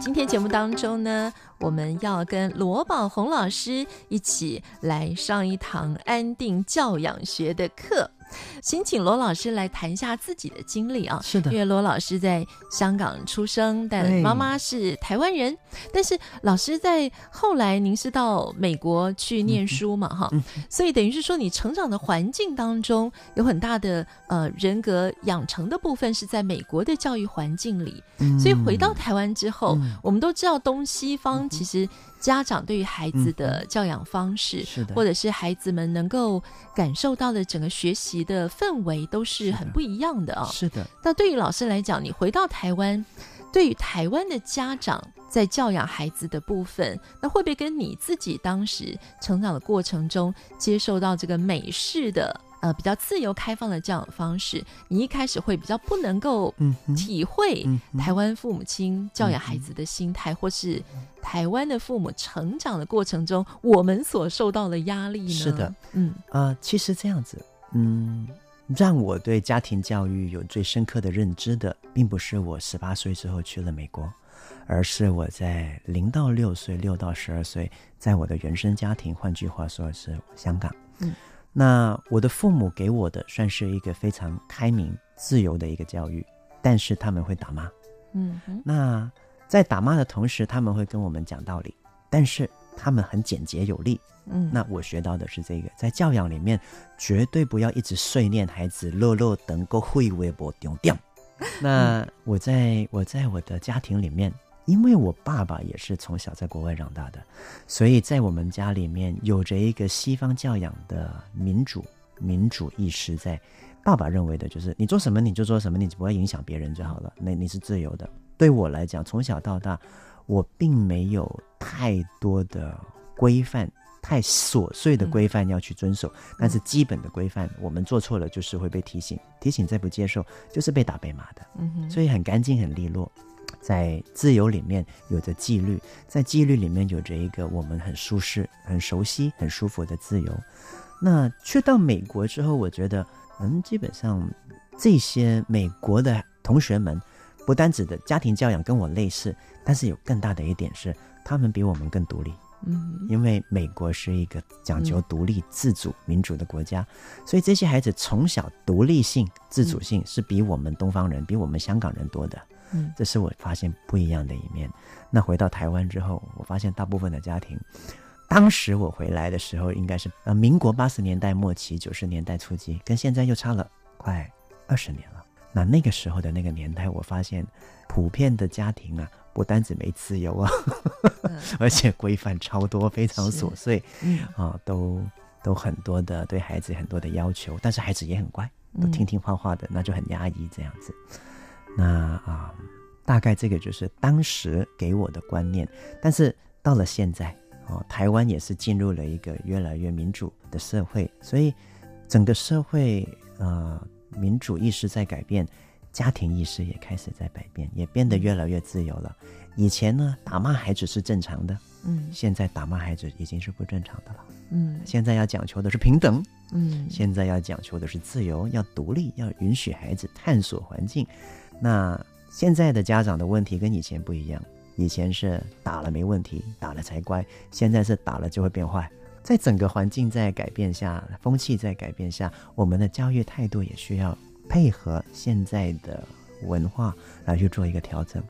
今天节目当中呢，我们要跟罗宝红老师一起来上一堂安定教养学的课。先请罗老师来谈一下自己的经历啊，是的，因为罗老师在香港出生，但妈妈是台湾人。但是老师在后来，您是到美国去念书嘛，哈、嗯，所以等于是说，你成长的环境当中有很大的呃人格养成的部分是在美国的教育环境里，嗯、所以回到台湾之后、嗯，我们都知道东西方其实。家长对于孩子的教养方式，嗯、是的，或者是孩子们能够感受到的整个学习的氛围，都是很不一样的啊、哦。是的。那对于老师来讲，你回到台湾，对于台湾的家长在教养孩子的部分，那会不会跟你自己当时成长的过程中接受到这个美式的？呃，比较自由开放的教养方式，你一开始会比较不能够体会台湾父母亲教养孩子的心态，或是台湾的父母成长的过程中，我们所受到的压力呢？是的，嗯，呃，其实这样子，嗯，让我对家庭教育有最深刻的认知的，并不是我十八岁之后去了美国，而是我在零到六岁、六到十二岁，在我的原生家庭，换句话说是香港，嗯。那我的父母给我的算是一个非常开明、自由的一个教育，但是他们会打骂，嗯，那在打骂的同时，他们会跟我们讲道理，但是他们很简洁有力，嗯，那我学到的是这个，在教养里面绝对不要一直碎念孩子，落落能够会微博丢掉。那我在我在我的家庭里面。因为我爸爸也是从小在国外长大的，所以在我们家里面有着一个西方教养的民主民主意识在。爸爸认为的就是你做什么你就做什么，你不会影响别人就好了。那你是自由的。对我来讲，从小到大，我并没有太多的规范，太琐碎的规范要去遵守。但是基本的规范，我们做错了就是会被提醒，提醒再不接受就是被打被骂的。嗯，所以很干净很利落。在自由里面有着纪律，在纪律里面有着一个我们很舒适、很熟悉、很舒服的自由。那去到美国之后，我觉得，嗯，基本上这些美国的同学们，不单指的家庭教养跟我类似，但是有更大的一点是，他们比我们更独立。嗯，因为美国是一个讲求独立、自主、民主的国家，所以这些孩子从小独立性、自主性是比我们东方人、比我们香港人多的。嗯，这是我发现不一样的一面。那回到台湾之后，我发现大部分的家庭，当时我回来的时候，应该是呃民国八十年代末期、九十年代初期，跟现在又差了快二十年了。那那个时候的那个年代，我发现普遍的家庭啊，不单止没自由啊，而且规范超多，非常琐碎，啊，都都很多的对孩子很多的要求，但是孩子也很乖，都听听话话的，那就很压抑这样子。那啊，大概这个就是当时给我的观念。但是到了现在，哦，台湾也是进入了一个越来越民主的社会，所以整个社会呃民主意识在改变，家庭意识也开始在改变，也变得越来越自由了。以前呢，打骂孩子是正常的，嗯，现在打骂孩子已经是不正常的了，嗯，现在要讲求的是平等，嗯，现在要讲求的是自由，要独立，要允许孩子探索环境。那现在的家长的问题跟以前不一样，以前是打了没问题，打了才乖，现在是打了就会变坏。在整个环境在改变下，风气在改变下，我们的教育态度也需要配合现在的文化来去做一个调整。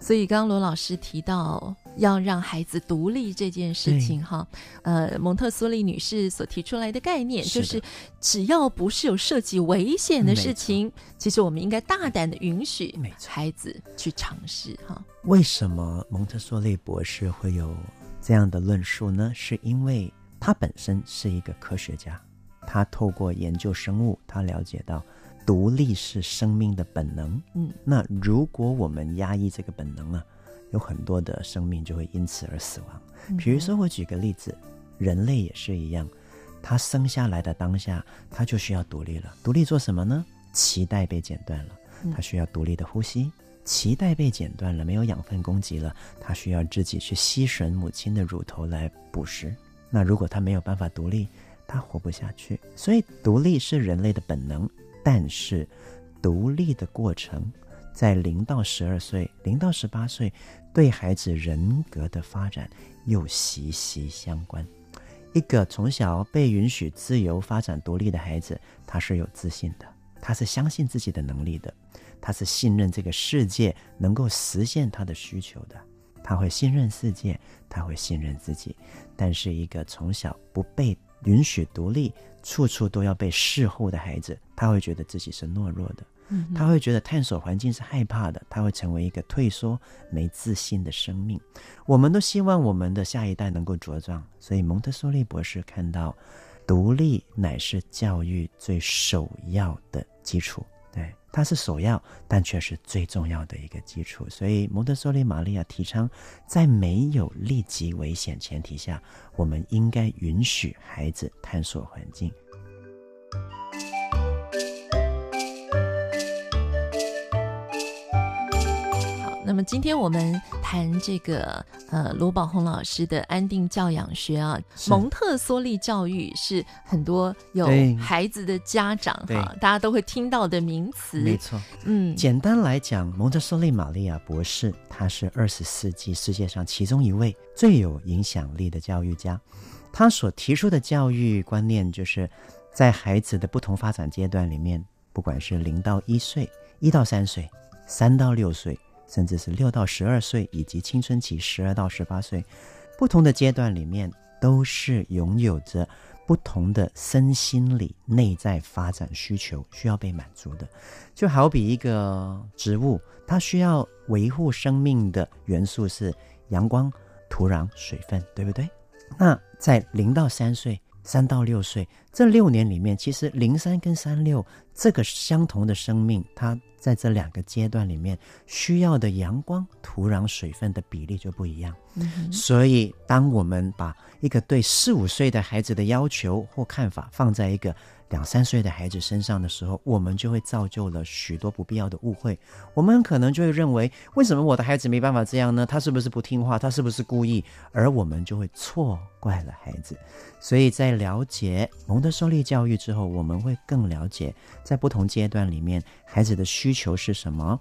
所以，刚刚罗老师提到要让孩子独立这件事情，哈，呃，蒙特梭利女士所提出来的概念就是，只要不是有涉及危险的事情，其实我们应该大胆的允许孩子去尝试，哈。为什么蒙特梭利博士会有这样的论述呢？是因为他本身是一个科学家。他透过研究生物，他了解到独立是生命的本能。嗯，那如果我们压抑这个本能啊，有很多的生命就会因此而死亡。比如说，我举个例子，人类也是一样，他生下来的当下，他就需要独立了。独立做什么呢？脐带被剪断了，他需要独立的呼吸。脐带被剪断了，没有养分供给了，他需要自己去吸吮母亲的乳头来捕食。那如果他没有办法独立，他活不下去。所以，独立是人类的本能，但是独立的过程在零到十二岁、零到十八岁，对孩子人格的发展又息息相关。一个从小被允许自由发展独立的孩子，他是有自信的，他是相信自己的能力的。他是信任这个世界能够实现他的需求的，他会信任世界，他会信任自己。但是一个从小不被允许独立，处处都要被侍候的孩子，他会觉得自己是懦弱的，他会觉得探索环境是害怕的，他会成为一个退缩、没自信的生命。我们都希望我们的下一代能够茁壮，所以蒙特梭利博士看到，独立乃是教育最首要的基础。对，它是首要，但却是最重要的一个基础。所以，蒙特梭利玛利亚提倡，在没有立即危险前提下，我们应该允许孩子探索环境。那么今天我们谈这个呃罗宝红老师的安定教养学啊，蒙特梭利教育是很多有孩子的家长哈，大家都会听到的名词。没错，嗯，简单来讲，蒙特梭利玛利亚博士他是二十世纪世界上其中一位最有影响力的教育家，他所提出的教育观念就是在孩子的不同发展阶段里面，不管是零到一岁、一到三岁、三到六岁。甚至是六到十二岁，以及青春期十二到十八岁，不同的阶段里面，都是拥有着不同的身心理内在发展需求，需要被满足的。就好比一个植物，它需要维护生命的元素是阳光、土壤、水分，对不对？那在零到三岁、三到六岁这六年里面，其实零三跟三六这个相同的生命，它。在这两个阶段里面，需要的阳光、土壤、水分的比例就不一样。嗯。所以，当我们把一个对四五岁的孩子的要求或看法放在一个两三岁的孩子身上的时候，我们就会造就了许多不必要的误会。我们可能就会认为，为什么我的孩子没办法这样呢？他是不是不听话？他是不是故意？而我们就会错怪了孩子。所以在了解蒙特梭利教育之后，我们会更了解在不同阶段里面孩子的需求是什么，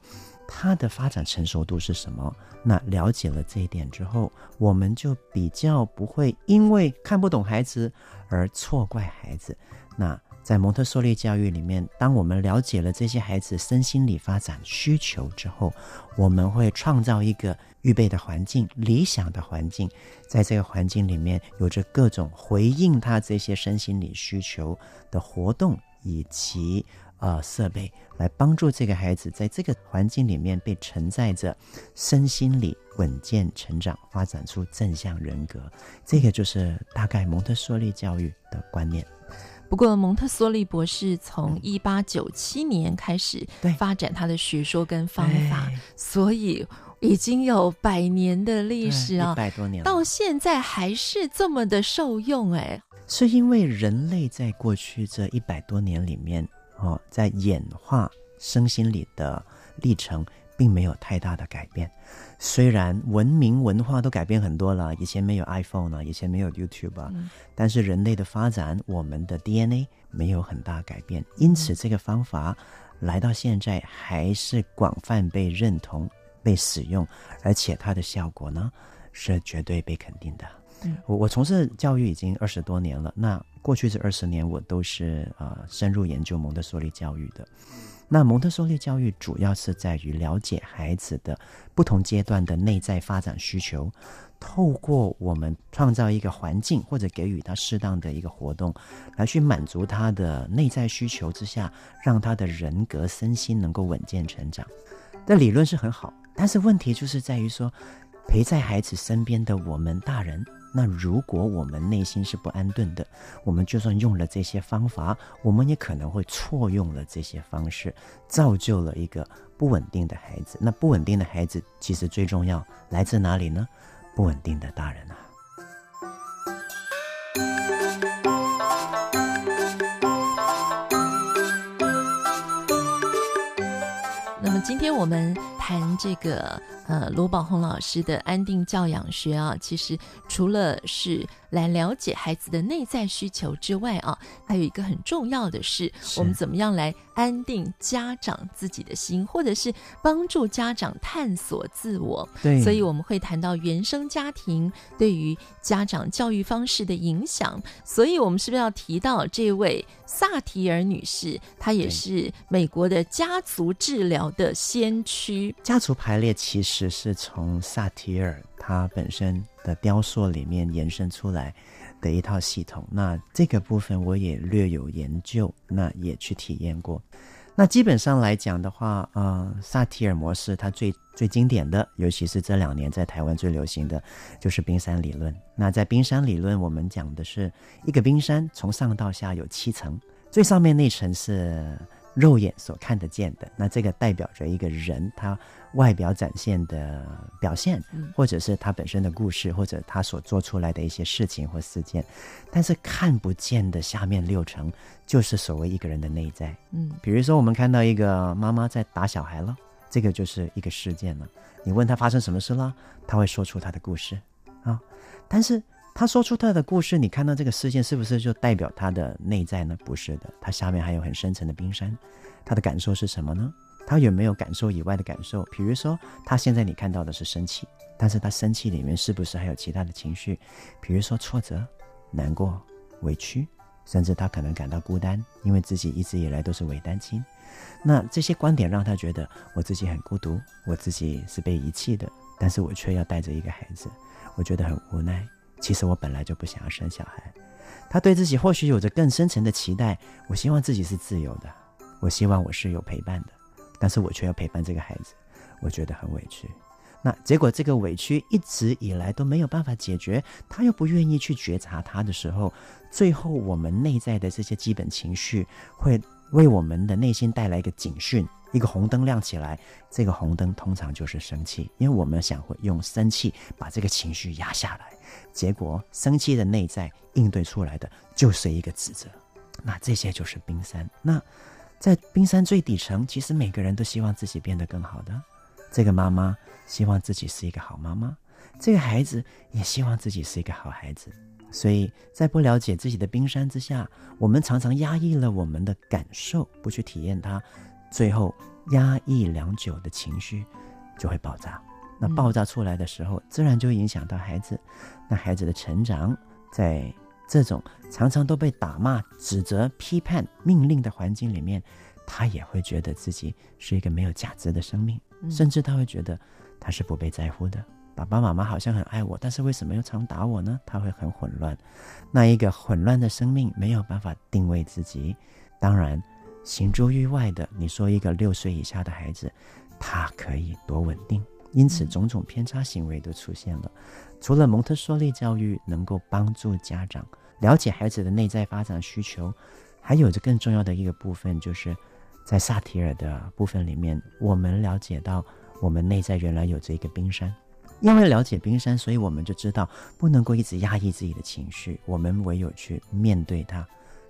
他的发展成熟度是什么。那了解了这一点之后，我们就比较不会因为看不懂孩子而错怪孩子。那在蒙特梭利教育里面，当我们了解了这些孩子身心理发展需求之后，我们会创造一个预备的环境，理想的环境，在这个环境里面有着各种回应他这些身心理需求的活动以及呃设备，来帮助这个孩子在这个环境里面被承载着身心理稳健成长，发展出正向人格。这个就是大概蒙特梭利教育的观念。不过，蒙特梭利博士从一八九七年开始发展他的学说跟方法，所以已经有百年的历史啊，一百多年，到现在还是这么的受用哎。是因为人类在过去这一百多年里面，哦，在演化身心理的历程。并没有太大的改变，虽然文明文化都改变很多了，以前没有 iPhone 啊，以前没有 YouTube 啊，嗯，但是人类的发展，我们的 DNA 没有很大改变，因此这个方法来到现在还是广泛被认同、被使用，而且它的效果呢是绝对被肯定的。我我从事教育已经二十多年了，那过去这二十年我都是呃深入研究蒙特梭利教育的。那蒙特梭利教育主要是在于了解孩子的不同阶段的内在发展需求，透过我们创造一个环境或者给予他适当的一个活动，来去满足他的内在需求之下，让他的人格身心能够稳健成长。这理论是很好，但是问题就是在于说，陪在孩子身边的我们大人那如果我们内心是不安顿的，我们就算用了这些方法，我们也可能会错用了这些方式，造就了一个不稳定的孩子。那不稳定的孩子，其实最重要来自哪里呢？不稳定的大人啊。那么今天我们谈这个。呃，罗宝红老师的安定教养学啊，其实除了是来了解孩子的内在需求之外啊，还有一个很重要的是，是我们怎么样来安定家长自己的心，或者是帮助家长探索自我。对，所以我们会谈到原生家庭对于家长教育方式的影响。所以我们是不是要提到这位萨提尔女士？她也是美国的家族治疗的先驱。家族排列其实。是从萨提尔他本身的雕塑里面延伸出来的一套系统。那这个部分我也略有研究，那也去体验过。那基本上来讲的话，呃，萨提尔模式它最最经典的，尤其是这两年在台湾最流行的就是冰山理论。那在冰山理论，我们讲的是一个冰山从上到下有七层，最上面那层是肉眼所看得见的，那这个代表着一个人他。外表展现的表现，或者是他本身的故事，或者他所做出来的一些事情或事件，但是看不见的下面六成，就是所谓一个人的内在。嗯，比如说我们看到一个妈妈在打小孩了，这个就是一个事件了。你问他发生什么事了，他会说出他的故事啊。但是他说出他的故事，你看到这个事件是不是就代表他的内在呢？不是的，他下面还有很深层的冰山，他的感受是什么呢？他有没有感受以外的感受？比如说，他现在你看到的是生气，但是他生气里面是不是还有其他的情绪？比如说挫折、难过、委屈，甚至他可能感到孤单，因为自己一直以来都是伪单亲。那这些观点让他觉得我自己很孤独，我自己是被遗弃的，但是我却要带着一个孩子，我觉得很无奈。其实我本来就不想要生小孩。他对自己或许有着更深层的期待，我希望自己是自由的，我希望我是有陪伴的。但是我却要陪伴这个孩子，我觉得很委屈。那结果这个委屈一直以来都没有办法解决，他又不愿意去觉察他的时候，最后我们内在的这些基本情绪会为我们的内心带来一个警讯，一个红灯亮起来。这个红灯通常就是生气，因为我们想会用生气把这个情绪压下来，结果生气的内在应对出来的就是一个指责。那这些就是冰山。那。在冰山最底层，其实每个人都希望自己变得更好的。这个妈妈希望自己是一个好妈妈，这个孩子也希望自己是一个好孩子。所以在不了解自己的冰山之下，我们常常压抑了我们的感受，不去体验它，最后压抑良久的情绪就会爆炸。那爆炸出来的时候，自然就影响到孩子。那孩子的成长，在。这种常常都被打骂、指责、批判、命令的环境里面，他也会觉得自己是一个没有价值的生命，甚至他会觉得他是不被在乎的。爸爸妈妈好像很爱我，但是为什么又常打我呢？他会很混乱。那一个混乱的生命没有办法定位自己。当然，行诸域外的，你说一个六岁以下的孩子，他可以多稳定？因此，种种偏差行为都出现了。除了蒙特梭利教育能够帮助家长了解孩子的内在发展需求，还有着更重要的一个部分，就是在萨提尔的部分里面，我们了解到我们内在原来有着一个冰山。因为了解冰山，所以我们就知道不能够一直压抑自己的情绪，我们唯有去面对它。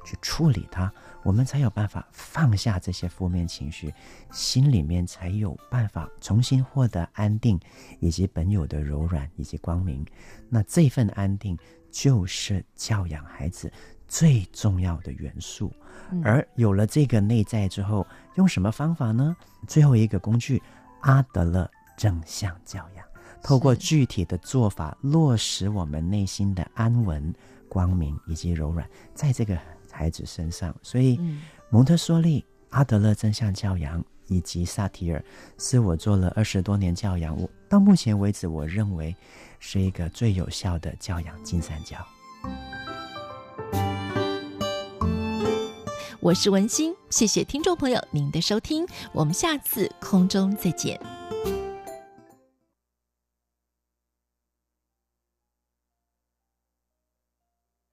去处理它，我们才有办法放下这些负面情绪，心里面才有办法重新获得安定，以及本有的柔软以及光明。那这份安定就是教养孩子最重要的元素。而有了这个内在之后，用什么方法呢？最后一个工具，阿德勒正向教养，透过具体的做法落实我们内心的安稳、光明以及柔软，在这个。孩子身上，所以蒙特梭利、阿德勒正向教养以及萨提尔，是我做了二十多年教养，我到目前为止，我认为是一个最有效的教养金三角。我是文心，谢谢听众朋友您的收听，我们下次空中再见。